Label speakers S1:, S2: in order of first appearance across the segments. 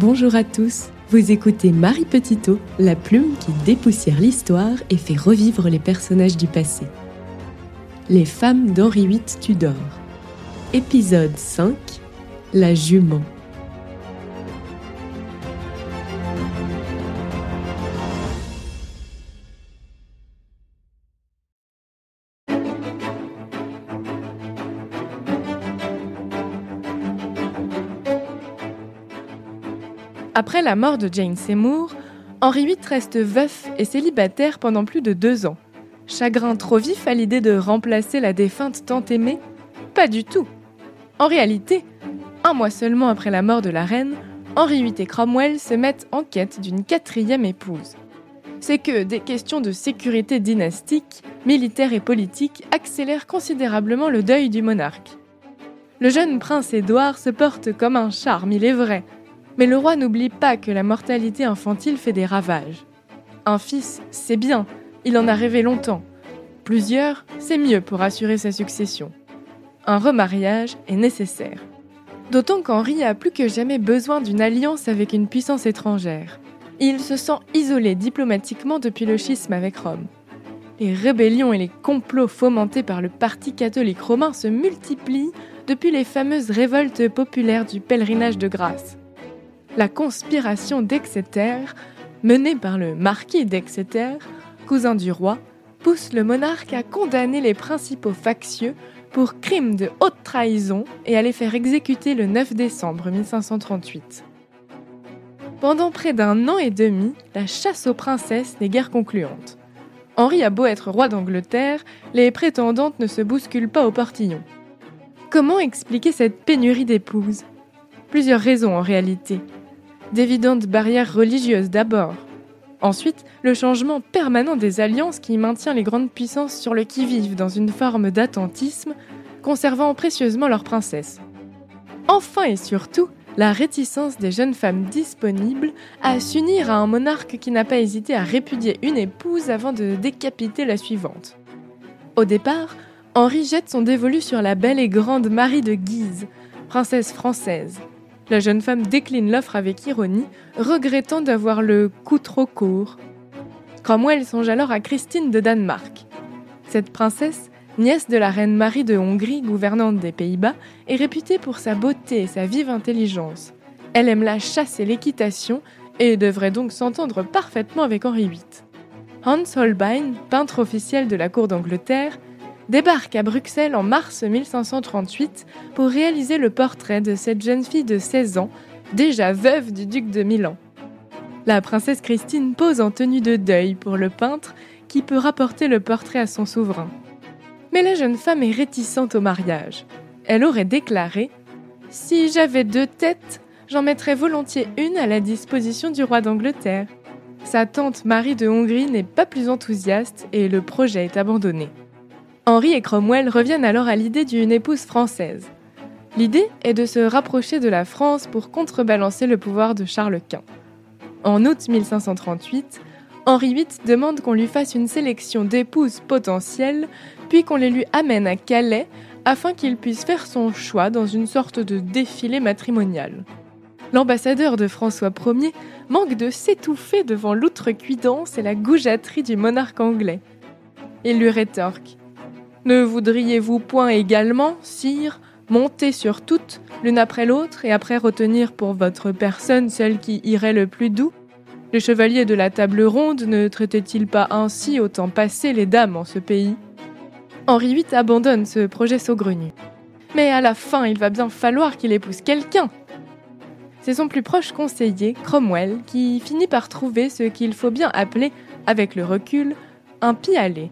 S1: Bonjour à tous, vous écoutez Marie Petitot, la plume qui dépoussière l'histoire et fait revivre les personnages du passé. Les femmes d'Henri VIII Tudor. Épisode 5 La jument. Après la mort de Jane Seymour, Henri VIII reste veuf et célibataire pendant plus de deux ans. Chagrin trop vif à l'idée de remplacer la défunte tant aimée? Pas du tout. En réalité, un mois seulement après la mort de la reine, Henri VIII et Cromwell se mettent en quête d'une quatrième épouse. C'est que des questions de sécurité dynastique, militaire et politique accélèrent considérablement le deuil du monarque. Le jeune prince Édouard se porte comme un charme, il est vrai, mais le roi n'oublie pas que la mortalité infantile fait des ravages. Un fils, c'est bien, il en a rêvé longtemps. Plusieurs, c'est mieux pour assurer sa succession. Un remariage est nécessaire. D'autant qu'Henri a plus que jamais besoin d'une alliance avec une puissance étrangère. Il se sent isolé diplomatiquement depuis le schisme avec Rome. Les rébellions et les complots fomentés par le parti catholique romain se multiplient depuis les fameuses révoltes populaires du pèlerinage de grâce la conspiration d'Exeter, menée par le marquis d'Exeter, cousin du roi, pousse le monarque à condamner les principaux factieux pour crimes de haute trahison et à les faire exécuter le 9 décembre 1538. Pendant près d'un an et demi, la chasse aux princesses n'est guère concluante. Henri a beau être roi d'Angleterre, les prétendantes ne se bousculent pas au portillon. Comment expliquer cette pénurie d'épouses? Plusieurs raisons en réalité d'évidentes barrières religieuses d'abord. Ensuite, le changement permanent des alliances qui maintient les grandes puissances sur le qui-vive dans une forme d'attentisme, conservant précieusement leurs princesses. Enfin et surtout, la réticence des jeunes femmes disponibles à s'unir à un monarque qui n'a pas hésité à répudier une épouse avant de décapiter la suivante. Au départ, Henri jette son dévolu sur la belle et grande Marie de Guise, princesse française, la jeune femme décline l'offre avec ironie, regrettant d'avoir le coup trop court. Cromwell songe alors à Christine de Danemark. Cette princesse, nièce de la reine Marie de Hongrie, gouvernante des Pays-Bas, est réputée pour sa beauté et sa vive intelligence. Elle aime la chasse et l'équitation et devrait donc s'entendre parfaitement avec Henri VIII. Hans Holbein, peintre officiel de la cour d'Angleterre, débarque à Bruxelles en mars 1538 pour réaliser le portrait de cette jeune fille de 16 ans, déjà veuve du duc de Milan. La princesse Christine pose en tenue de deuil pour le peintre qui peut rapporter le portrait à son souverain. Mais la jeune femme est réticente au mariage. Elle aurait déclaré Si j'avais deux têtes, j'en mettrais volontiers une à la disposition du roi d'Angleterre. Sa tante Marie de Hongrie n'est pas plus enthousiaste et le projet est abandonné. Henri et Cromwell reviennent alors à l'idée d'une épouse française. L'idée est de se rapprocher de la France pour contrebalancer le pouvoir de Charles Quint. En août 1538, Henri VIII demande qu'on lui fasse une sélection d'épouses potentielles, puis qu'on les lui amène à Calais afin qu'il puisse faire son choix dans une sorte de défilé matrimonial. L'ambassadeur de François Ier manque de s'étouffer devant l'outrecuidance et la goujaterie du monarque anglais. Il lui rétorque ne voudriez-vous point également, sire, monter sur toutes, l'une après l'autre, et après retenir pour votre personne celle qui irait le plus doux? Les chevaliers de la table ronde ne traitaient-ils pas ainsi au temps passé les dames en ce pays? Henri VIII abandonne ce projet saugrenu. Mais à la fin, il va bien falloir qu'il épouse quelqu'un. C'est son plus proche conseiller, Cromwell, qui finit par trouver ce qu'il faut bien appeler, avec le recul, un pis-aller.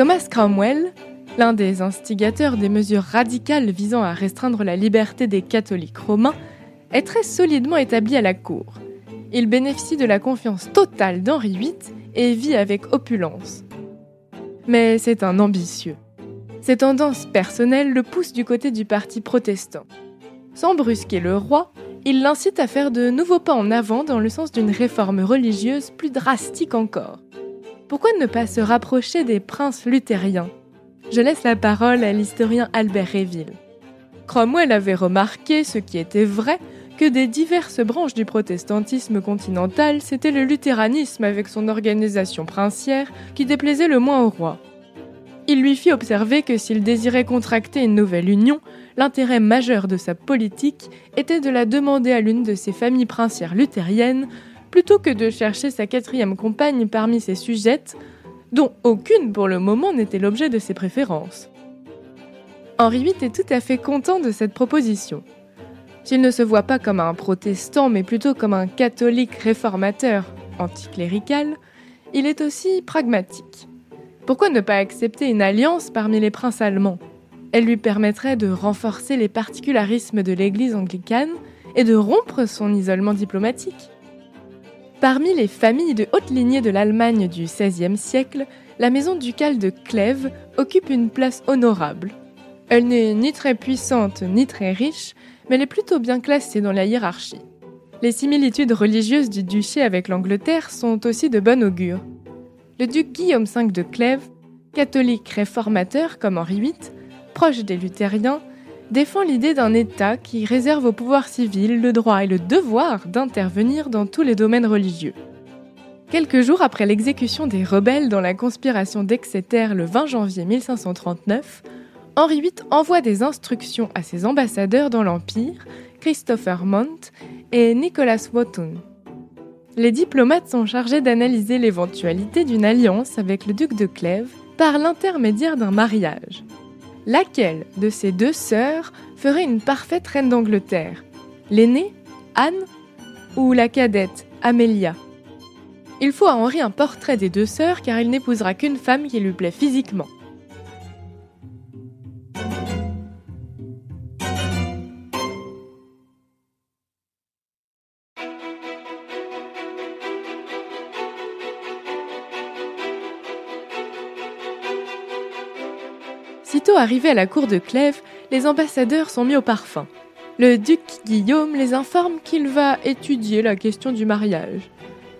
S1: Thomas Cromwell, l'un des instigateurs des mesures radicales visant à restreindre la liberté des catholiques romains, est très solidement établi à la cour. Il bénéficie de la confiance totale d'Henri VIII et vit avec opulence. Mais c'est un ambitieux. Ses tendances personnelles le poussent du côté du parti protestant. Sans brusquer le roi, il l'incite à faire de nouveaux pas en avant dans le sens d'une réforme religieuse plus drastique encore. Pourquoi ne pas se rapprocher des princes luthériens? Je laisse la parole à l'historien Albert Réville. Cromwell avait remarqué, ce qui était vrai, que des diverses branches du protestantisme continental, c'était le luthéranisme avec son organisation princière qui déplaisait le moins au roi. Il lui fit observer que s'il désirait contracter une nouvelle union, l'intérêt majeur de sa politique était de la demander à l'une de ses familles princières luthériennes, plutôt que de chercher sa quatrième compagne parmi ses sujettes, dont aucune pour le moment n'était l'objet de ses préférences. Henri VIII est tout à fait content de cette proposition. S'il ne se voit pas comme un protestant, mais plutôt comme un catholique réformateur anticlérical, il est aussi pragmatique. Pourquoi ne pas accepter une alliance parmi les princes allemands? Elle lui permettrait de renforcer les particularismes de l'Église anglicane et de rompre son isolement diplomatique. Parmi les familles de haute lignée de l'Allemagne du XVIe siècle, la maison ducale de Clèves occupe une place honorable. Elle n'est ni très puissante ni très riche, mais elle est plutôt bien classée dans la hiérarchie. Les similitudes religieuses du duché avec l'Angleterre sont aussi de bon augure. Le duc Guillaume V de Clèves, catholique réformateur comme Henri VIII, proche des luthériens, défend l'idée d'un État qui réserve au pouvoir civil le droit et le devoir d'intervenir dans tous les domaines religieux. Quelques jours après l'exécution des rebelles dans la conspiration d'Exeter le 20 janvier 1539, Henri VIII envoie des instructions à ses ambassadeurs dans l'Empire, Christopher Mont et Nicholas Wotton. Les diplomates sont chargés d'analyser l'éventualité d'une alliance avec le duc de Clèves par l'intermédiaire d'un mariage. Laquelle de ces deux sœurs ferait une parfaite reine d'Angleterre? L'aînée, Anne, ou la cadette, Amelia? Il faut à Henri un portrait des deux sœurs car il n'épousera qu'une femme qui lui plaît physiquement. Arrivés à la cour de Clèves, les ambassadeurs sont mis au parfum. Le duc Guillaume les informe qu'il va étudier la question du mariage.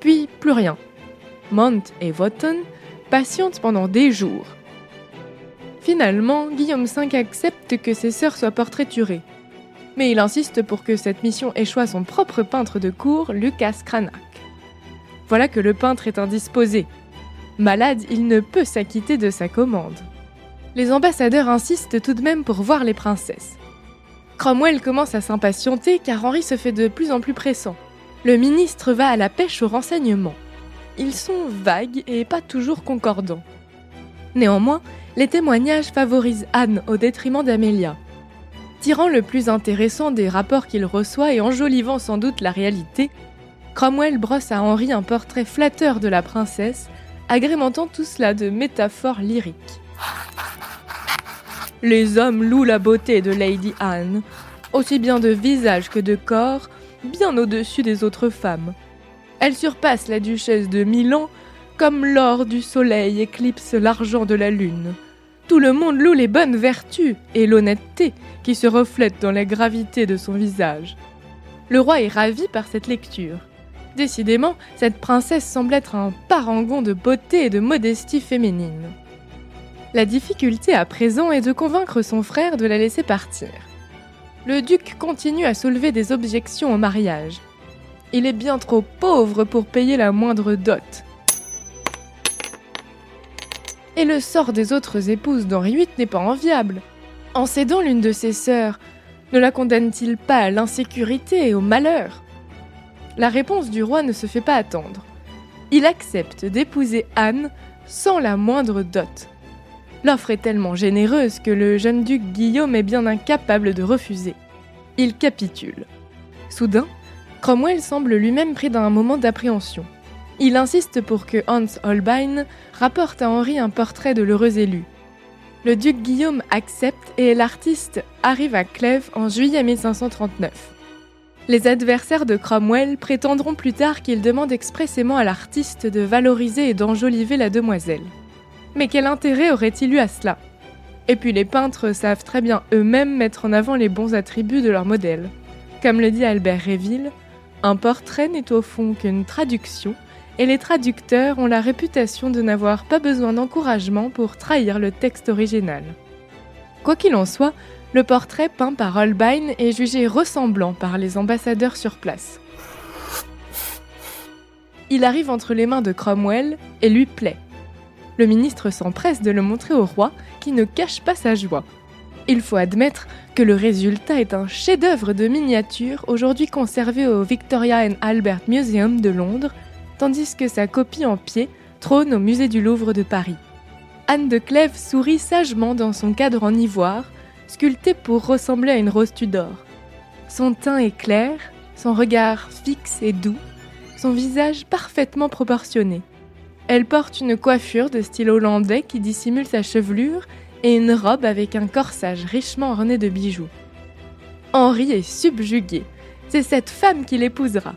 S1: Puis plus rien. Mont et Wotton patientent pendant des jours. Finalement, Guillaume V accepte que ses sœurs soient portraiturées. Mais il insiste pour que cette mission échoue à son propre peintre de cour, Lucas Cranach. Voilà que le peintre est indisposé. Malade, il ne peut s'acquitter de sa commande. Les ambassadeurs insistent tout de même pour voir les princesses. Cromwell commence à s'impatienter car Henri se fait de plus en plus pressant. Le ministre va à la pêche aux renseignements. Ils sont vagues et pas toujours concordants. Néanmoins, les témoignages favorisent Anne au détriment d'Amélia. Tirant le plus intéressant des rapports qu'il reçoit et enjolivant sans doute la réalité, Cromwell brosse à Henri un portrait flatteur de la princesse, agrémentant tout cela de métaphores lyriques. Les hommes louent la beauté de Lady Anne, aussi bien de visage que de corps, bien au-dessus des autres femmes. Elle surpasse la duchesse de Milan comme l'or du soleil éclipse l'argent de la lune. Tout le monde loue les bonnes vertus et l'honnêteté qui se reflètent dans la gravité de son visage. Le roi est ravi par cette lecture. Décidément, cette princesse semble être un parangon de beauté et de modestie féminine. La difficulté à présent est de convaincre son frère de la laisser partir. Le duc continue à soulever des objections au mariage. Il est bien trop pauvre pour payer la moindre dot. Et le sort des autres épouses d'Henri VIII n'est pas enviable. En cédant l'une de ses sœurs, ne la condamne-t-il pas à l'insécurité et au malheur? La réponse du roi ne se fait pas attendre. Il accepte d'épouser Anne sans la moindre dot. L'offre est tellement généreuse que le jeune duc Guillaume est bien incapable de refuser. Il capitule. Soudain, Cromwell semble lui-même pris d'un moment d'appréhension. Il insiste pour que Hans Holbein rapporte à Henri un portrait de l'heureux élu. Le duc Guillaume accepte et l'artiste arrive à Clèves en juillet 1539. Les adversaires de Cromwell prétendront plus tard qu'il demande expressément à l'artiste de valoriser et d'enjoliver la demoiselle. Mais quel intérêt aurait-il eu à cela? Et puis les peintres savent très bien eux-mêmes mettre en avant les bons attributs de leur modèle. Comme le dit Albert Réville, un portrait n'est au fond qu'une traduction, et les traducteurs ont la réputation de n'avoir pas besoin d'encouragement pour trahir le texte original. Quoi qu'il en soit, le portrait peint par Holbein est jugé ressemblant par les ambassadeurs sur place. Il arrive entre les mains de Cromwell et lui plaît. Le ministre s'empresse de le montrer au roi, qui ne cache pas sa joie. Il faut admettre que le résultat est un chef-d'œuvre de miniature aujourd'hui conservé au Victoria and Albert Museum de Londres, tandis que sa copie en pied trône au musée du Louvre de Paris. Anne de Clèves sourit sagement dans son cadre en ivoire, sculpté pour ressembler à une rose Tudor. Son teint est clair, son regard fixe et doux, son visage parfaitement proportionné. Elle porte une coiffure de style hollandais qui dissimule sa chevelure et une robe avec un corsage richement orné de bijoux. Henri est subjugué. C'est cette femme qui l'épousera.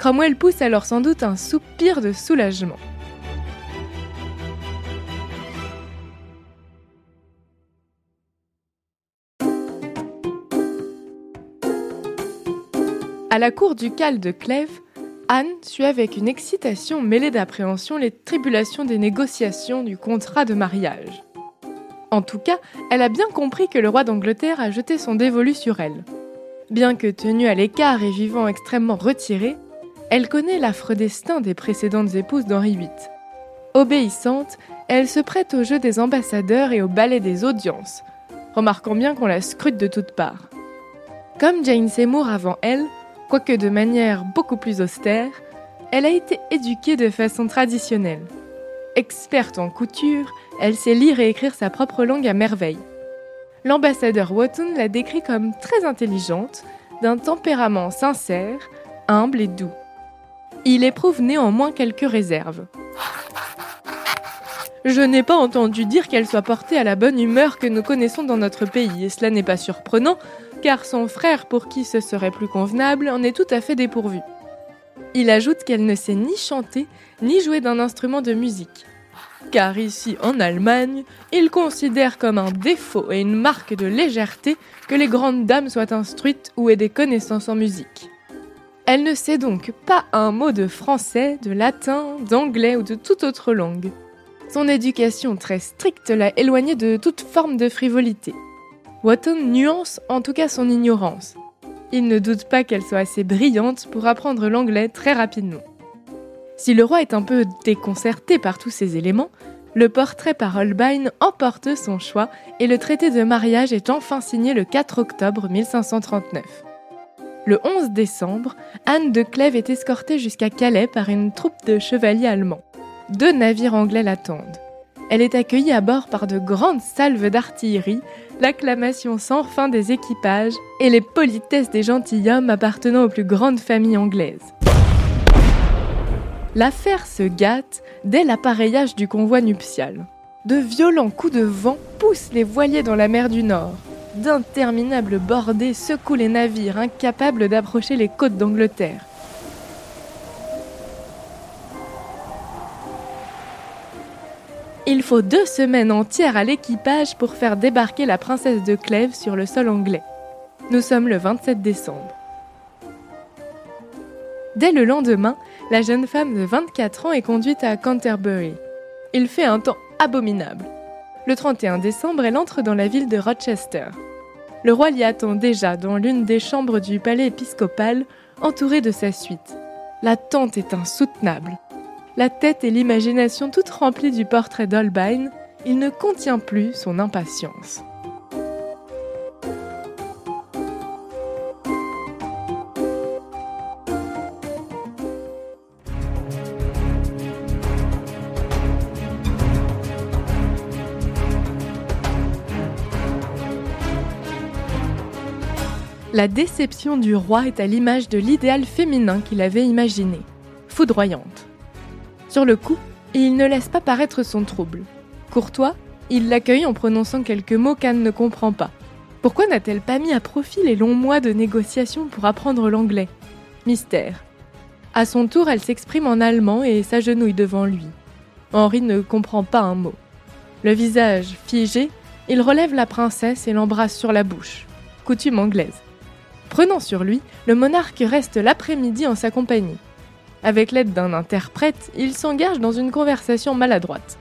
S1: Cromwell pousse alors sans doute un soupir de soulagement. À la cour ducale de Clèves, Anne suit avec une excitation mêlée d'appréhension les tribulations des négociations du contrat de mariage. En tout cas, elle a bien compris que le roi d'Angleterre a jeté son dévolu sur elle. Bien que tenue à l'écart et vivant extrêmement retirée, elle connaît l'affreux destin des précédentes épouses d'Henri VIII. Obéissante, elle se prête au jeu des ambassadeurs et au ballet des audiences, remarquant bien qu'on la scrute de toutes parts. Comme Jane Seymour avant elle, quoique de manière beaucoup plus austère, elle a été éduquée de façon traditionnelle. Experte en couture, elle sait lire et écrire sa propre langue à merveille. L'ambassadeur Wotton la décrit comme très intelligente, d'un tempérament sincère, humble et doux. Il éprouve néanmoins quelques réserves. Je n'ai pas entendu dire qu'elle soit portée à la bonne humeur que nous connaissons dans notre pays, et cela n'est pas surprenant, car son frère, pour qui ce serait plus convenable, en est tout à fait dépourvu. Il ajoute qu'elle ne sait ni chanter, ni jouer d'un instrument de musique car ici en Allemagne, ils considèrent comme un défaut et une marque de légèreté que les grandes dames soient instruites ou aient des connaissances en musique. Elle ne sait donc pas un mot de français, de latin, d'anglais ou de toute autre langue. Son éducation très stricte l'a éloignée de toute forme de frivolité. Wotton nuance en tout cas son ignorance. Il ne doute pas qu'elle soit assez brillante pour apprendre l'anglais très rapidement. Si le roi est un peu déconcerté par tous ces éléments, le portrait par Holbein emporte son choix et le traité de mariage est enfin signé le 4 octobre 1539. Le 11 décembre, Anne de Clèves est escortée jusqu'à Calais par une troupe de chevaliers allemands. Deux navires anglais l'attendent. Elle est accueillie à bord par de grandes salves d'artillerie, l'acclamation sans fin des équipages et les politesses des gentilshommes appartenant aux plus grandes familles anglaises. L'affaire se gâte dès l'appareillage du convoi nuptial. De violents coups de vent poussent les voiliers dans la mer du Nord. D'interminables bordées secouent les navires incapables d'approcher les côtes d'Angleterre. Il faut deux semaines entières à l'équipage pour faire débarquer la princesse de Clèves sur le sol anglais. Nous sommes le 27 décembre. Dès le lendemain, la jeune femme de 24 ans est conduite à Canterbury. Il fait un temps abominable. Le 31 décembre, elle entre dans la ville de Rochester. Le roi l'y attend déjà dans l'une des chambres du palais épiscopal, entouré de sa suite. L'attente est insoutenable. La tête et l'imagination toutes remplies du portrait d'Holbein, il ne contient plus son impatience. La déception du roi est à l'image de l'idéal féminin qu'il avait imaginé, foudroyante. Sur le coup, il ne laisse pas paraître son trouble. Courtois, il l'accueille en prononçant quelques mots qu'Anne ne comprend pas. Pourquoi n'a-t-elle pas mis à profit les longs mois de négociations pour apprendre l'anglais? Mystère. À son tour, elle s'exprime en allemand et s'agenouille devant lui. Henri ne comprend pas un mot. Le visage figé, il relève la princesse et l'embrasse sur la bouche. Coutume anglaise. Prenant sur lui, le monarque reste l'après-midi en sa compagnie. Avec l'aide d'un interprète, il s'engage dans une conversation maladroite.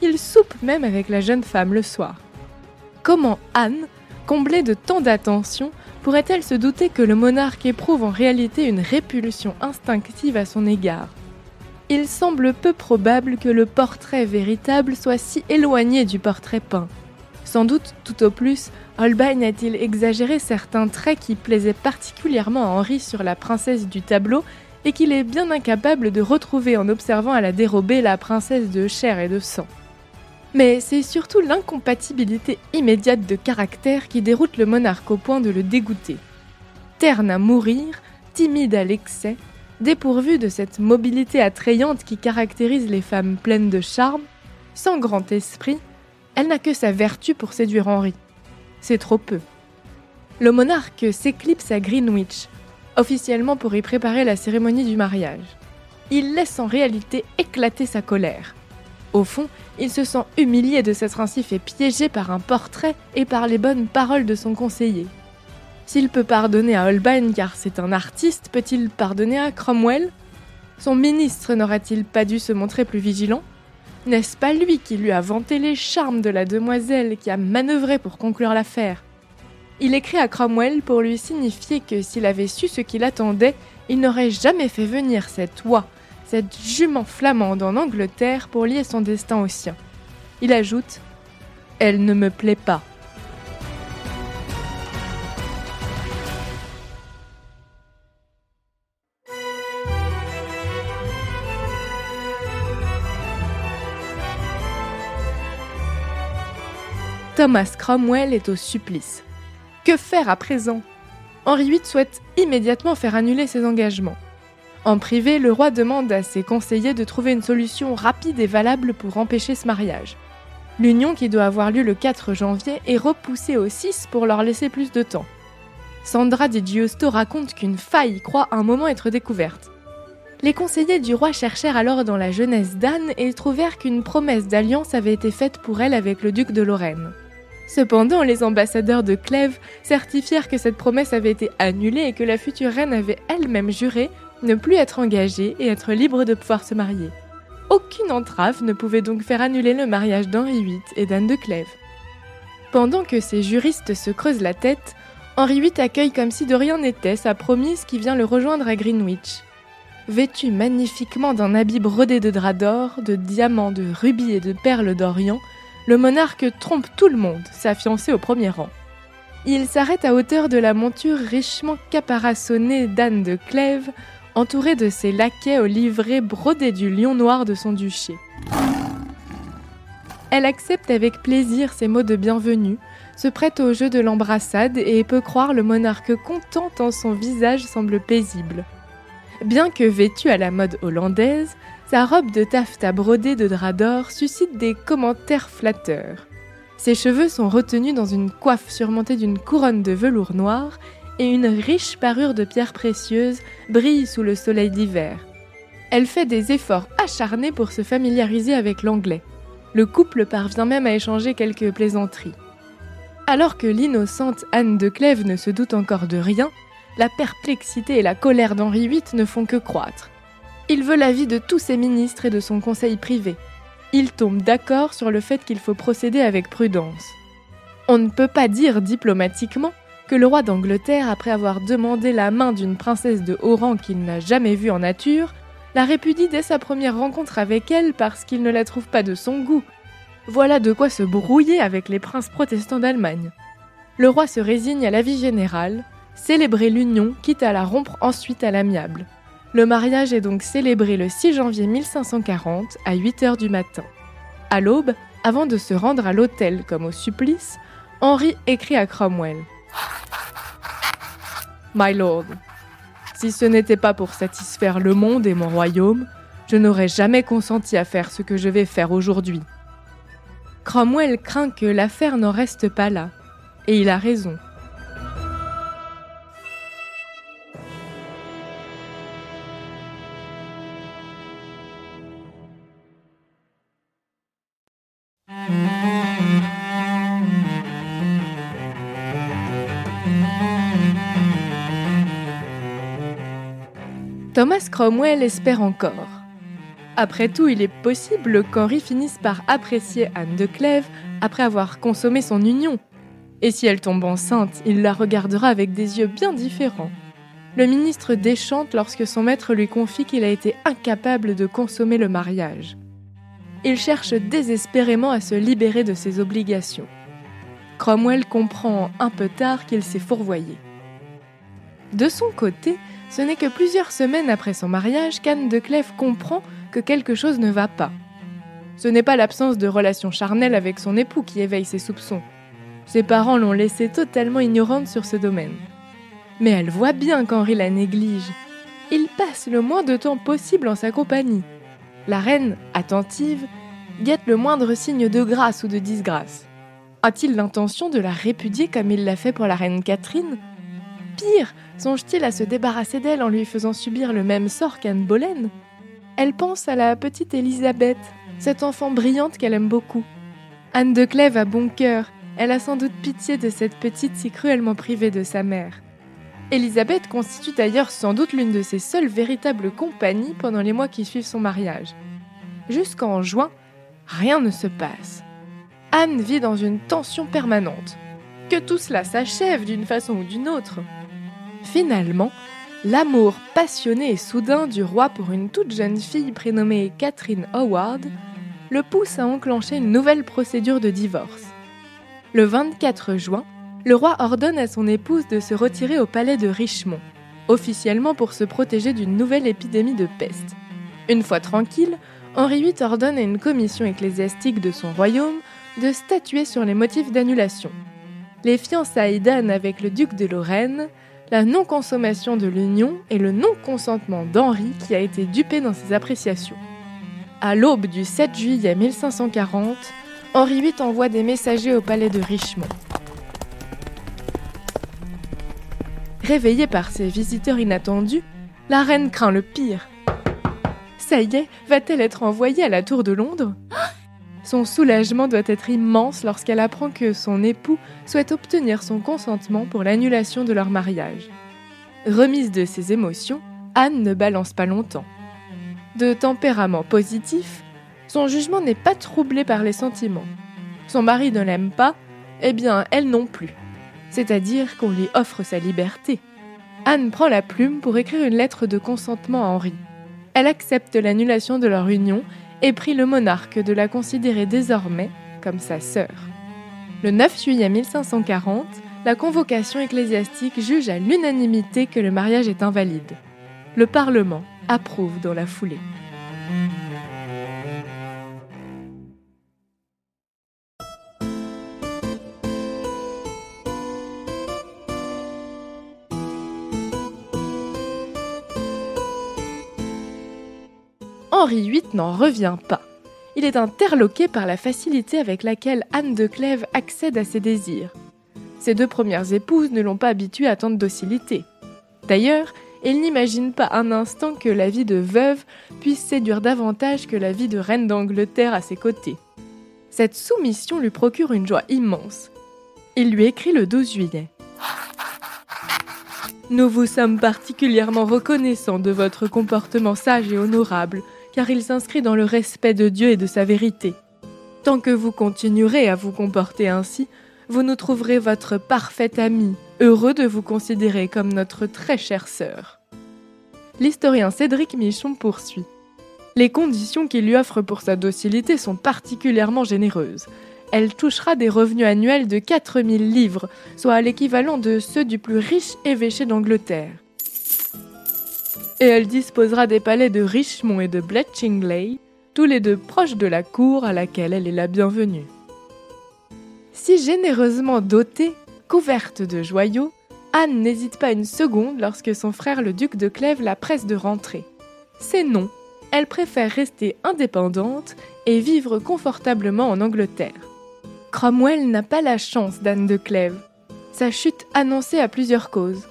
S1: Il soupe même avec la jeune femme le soir. Comment Anne, comblée de tant d'attention, pourrait-elle se douter que le monarque éprouve en réalité une répulsion instinctive à son égard? Il semble peu probable que le portrait véritable soit si éloigné du portrait peint. Sans doute, tout au plus, Holbein a-t-il exagéré certains traits qui plaisaient particulièrement à Henri sur la princesse du tableau et qu'il est bien incapable de retrouver en observant à la dérobée la princesse de chair et de sang. Mais c'est surtout l'incompatibilité immédiate de caractère qui déroute le monarque au point de le dégoûter. Terne à mourir, timide à l'excès, dépourvu de cette mobilité attrayante qui caractérise les femmes pleines de charme, sans grand esprit, elle n'a que sa vertu pour séduire Henri. C'est trop peu. Le monarque s'éclipse à Greenwich, officiellement pour y préparer la cérémonie du mariage. Il laisse en réalité éclater sa colère. Au fond, il se sent humilié de s'être ainsi fait piéger par un portrait et par les bonnes paroles de son conseiller. S'il peut pardonner à Holbein car c'est un artiste, peut-il pardonner à Cromwell? Son ministre n'aurait-il pas dû se montrer plus vigilant? N'est-ce pas lui qui lui a vanté les charmes de la demoiselle qui a manœuvré pour conclure l'affaire? Il écrit à Cromwell pour lui signifier que s'il avait su ce qu'il attendait, il n'aurait jamais fait venir cette oie cette jument flamande en Angleterre pour lier son destin au sien. Il ajoute Elle ne me plaît pas. Thomas Cromwell est au supplice. Que faire à présent? Henri VIII souhaite immédiatement faire annuler ses engagements. En privé, le roi demande à ses conseillers de trouver une solution rapide et valable pour empêcher ce mariage. L'union qui doit avoir lieu le 4 janvier est repoussée au 6 pour leur laisser plus de temps. Sandra di Giusto raconte qu'une faille croit un moment être découverte. Les conseillers du roi cherchèrent alors dans la jeunesse d'Anne et trouvèrent qu'une promesse d'alliance avait été faite pour elle avec le duc de Lorraine. Cependant, les ambassadeurs de Clèves certifièrent que cette promesse avait été annulée et que la future reine avait elle-même juré ne plus être engagée et être libre de pouvoir se marier. Aucune entrave ne pouvait donc faire annuler le mariage d'Henri VIII et d'Anne de Clèves. Pendant que ces juristes se creusent la tête, Henri VIII accueille comme si de rien n'était sa promise qui vient le rejoindre à Greenwich. Vêtu magnifiquement d'un habit brodé de drap d'or, de diamants, de rubis et de perles d'Orient, le monarque trompe tout le monde, sa fiancée au premier rang. Il s'arrête à hauteur de la monture richement caparaçonnée d'Anne de Clèves, entouré de ses laquais aux livrées brodées du lion noir de son duché. Elle accepte avec plaisir ces mots de bienvenue, se prête au jeu de l'embrassade et peut croire le monarque content tant son visage semble paisible. Bien que vêtue à la mode hollandaise, sa robe de taffetas brodée de drap d'or suscite des commentaires flatteurs. Ses cheveux sont retenus dans une coiffe surmontée d'une couronne de velours noir et une riche parure de pierres précieuses brille sous le soleil d'hiver. Elle fait des efforts acharnés pour se familiariser avec l'anglais. Le couple parvient même à échanger quelques plaisanteries. Alors que l'innocente Anne de Clèves ne se doute encore de rien, la perplexité et la colère d'Henri VIII ne font que croître. Il veut l'avis de tous ses ministres et de son conseil privé. Il tombe d'accord sur le fait qu'il faut procéder avec prudence. On ne peut pas dire diplomatiquement que le roi d'Angleterre, après avoir demandé la main d'une princesse de haut rang qu'il n'a jamais vue en nature, la répudie dès sa première rencontre avec elle parce qu'il ne la trouve pas de son goût. Voilà de quoi se brouiller avec les princes protestants d'Allemagne. Le roi se résigne à la vie générale, célébrer l'union, quitte à la rompre ensuite à l'amiable. Le mariage est donc célébré le 6 janvier 1540 à 8 heures du matin. À l'aube, avant de se rendre à l'hôtel comme au supplice, Henri écrit à Cromwell. My lord, si ce n'était pas pour satisfaire le monde et mon royaume, je n'aurais jamais consenti à faire ce que je vais faire aujourd'hui. Cromwell craint que l'affaire n'en reste pas là, et il a raison. Thomas Cromwell espère encore. Après tout, il est possible qu'Henri finisse par apprécier Anne de Clèves après avoir consommé son union. Et si elle tombe enceinte, il la regardera avec des yeux bien différents. Le ministre déchante lorsque son maître lui confie qu'il a été incapable de consommer le mariage. Il cherche désespérément à se libérer de ses obligations. Cromwell comprend un peu tard qu'il s'est fourvoyé. De son côté, ce n'est que plusieurs semaines après son mariage qu'Anne de Clèves comprend que quelque chose ne va pas. Ce n'est pas l'absence de relations charnelles avec son époux qui éveille ses soupçons. Ses parents l'ont laissée totalement ignorante sur ce domaine. Mais elle voit bien qu'Henri la néglige. Il passe le moins de temps possible en sa compagnie. La reine, attentive, guette le moindre signe de grâce ou de disgrâce. A-t-il l'intention de la répudier comme il l'a fait pour la reine Catherine? Pire, songe-t-il à se débarrasser d'elle en lui faisant subir le même sort qu'Anne Boleyn? Elle pense à la petite Élisabeth, cette enfant brillante qu'elle aime beaucoup. Anne de Clèves a bon cœur, elle a sans doute pitié de cette petite si cruellement privée de sa mère. Élisabeth constitue d'ailleurs sans doute l'une de ses seules véritables compagnies pendant les mois qui suivent son mariage. Jusqu'en juin, rien ne se passe. Anne vit dans une tension permanente. Que tout cela s'achève d'une façon ou d'une autre. Finalement, l'amour passionné et soudain du roi pour une toute jeune fille prénommée Catherine Howard le pousse à enclencher une nouvelle procédure de divorce. Le 24 juin, le roi ordonne à son épouse de se retirer au palais de Richmond, officiellement pour se protéger d'une nouvelle épidémie de peste. Une fois tranquille, Henri VIII ordonne à une commission ecclésiastique de son royaume de statuer sur les motifs d'annulation. Les fiançailles d'Anne avec le duc de Lorraine, la non-consommation de l'union et le non-consentement d'Henri qui a été dupé dans ses appréciations. À l'aube du 7 juillet 1540, Henri VIII envoie des messagers au palais de Richmond. Réveillée par ses visiteurs inattendus, la reine craint le pire. Ça y est, va-t-elle être envoyée à la tour de Londres? Son soulagement doit être immense lorsqu'elle apprend que son époux souhaite obtenir son consentement pour l'annulation de leur mariage. Remise de ses émotions, Anne ne balance pas longtemps. De tempérament positif, son jugement n'est pas troublé par les sentiments. Son mari ne l'aime pas, eh bien elle non plus c'est-à-dire qu'on lui offre sa liberté. Anne prend la plume pour écrire une lettre de consentement à Henri. Elle accepte l'annulation de leur union et prie le monarque de la considérer désormais comme sa sœur. Le 9 juillet 1540, la convocation ecclésiastique juge à l'unanimité que le mariage est invalide. Le Parlement approuve dans la foulée. Henri VIII n'en revient pas. Il est interloqué par la facilité avec laquelle Anne de Clèves accède à ses désirs. Ses deux premières épouses ne l'ont pas habitué à tant de docilité. D'ailleurs, il n'imagine pas un instant que la vie de veuve puisse séduire davantage que la vie de reine d'Angleterre à ses côtés. Cette soumission lui procure une joie immense. Il lui écrit le 12 juillet. Nous vous sommes particulièrement reconnaissants de votre comportement sage et honorable car il s'inscrit dans le respect de Dieu et de sa vérité. Tant que vous continuerez à vous comporter ainsi, vous nous trouverez votre parfaite amie, heureux de vous considérer comme notre très chère sœur. L'historien Cédric Michon poursuit. Les conditions qu'il lui offre pour sa docilité sont particulièrement généreuses. Elle touchera des revenus annuels de 4000 livres, soit l'équivalent de ceux du plus riche évêché d'Angleterre et elle disposera des palais de Richmond et de Bletchingley, tous les deux proches de la cour à laquelle elle est la bienvenue. Si généreusement dotée, couverte de joyaux, Anne n'hésite pas une seconde lorsque son frère le duc de Clèves la presse de rentrer. C'est non, elle préfère rester indépendante et vivre confortablement en Angleterre. Cromwell n'a pas la chance d'Anne de Clèves. Sa chute annoncée à plusieurs causes.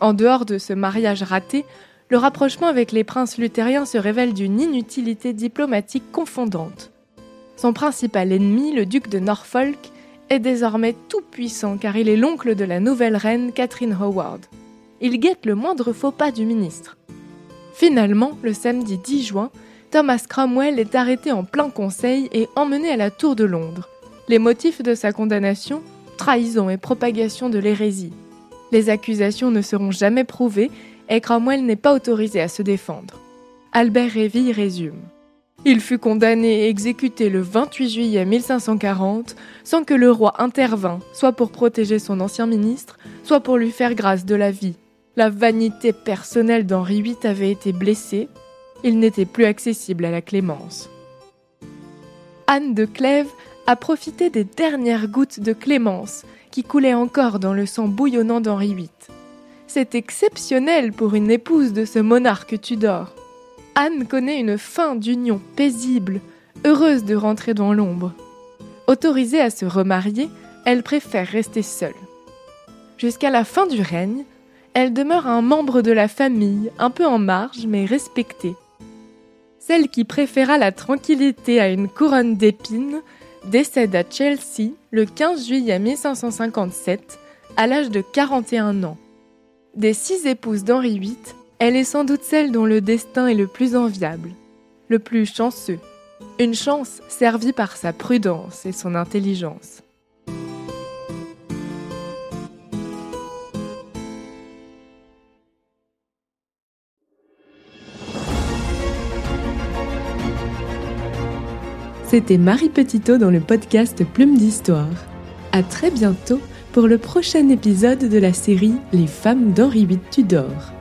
S1: En dehors de ce mariage raté, le rapprochement avec les princes luthériens se révèle d'une inutilité diplomatique confondante. Son principal ennemi, le duc de Norfolk, est désormais tout puissant car il est l'oncle de la nouvelle reine Catherine Howard. Il guette le moindre faux pas du ministre. Finalement, le samedi 10 juin, Thomas Cromwell est arrêté en plein conseil et emmené à la Tour de Londres. Les motifs de sa condamnation Trahison et propagation de l'hérésie. Les accusations ne seront jamais prouvées et Cromwell n'est pas autorisé à se défendre. Albert Réville résume. Il fut condamné et exécuté le 28 juillet 1540 sans que le roi intervint, soit pour protéger son ancien ministre, soit pour lui faire grâce de la vie. La vanité personnelle d'Henri VIII avait été blessée, il n'était plus accessible à la clémence. Anne de Clèves a profité des dernières gouttes de clémence qui coulaient encore dans le sang bouillonnant d'Henri VIII. C'est exceptionnel pour une épouse de ce monarque Tudor. Anne connaît une fin d'union paisible, heureuse de rentrer dans l'ombre. Autorisée à se remarier, elle préfère rester seule. Jusqu'à la fin du règne, elle demeure un membre de la famille, un peu en marge mais respectée. Celle qui préféra la tranquillité à une couronne d'épines décède à Chelsea le 15 juillet 1557 à l'âge de 41 ans. Des six épouses d'Henri VIII, elle est sans doute celle dont le destin est le plus enviable, le plus chanceux. Une chance servie par sa prudence et son intelligence. C'était Marie Petitot dans le podcast Plume d'Histoire. À très bientôt pour le prochain épisode de la série Les femmes d'Henri VIII Tudor.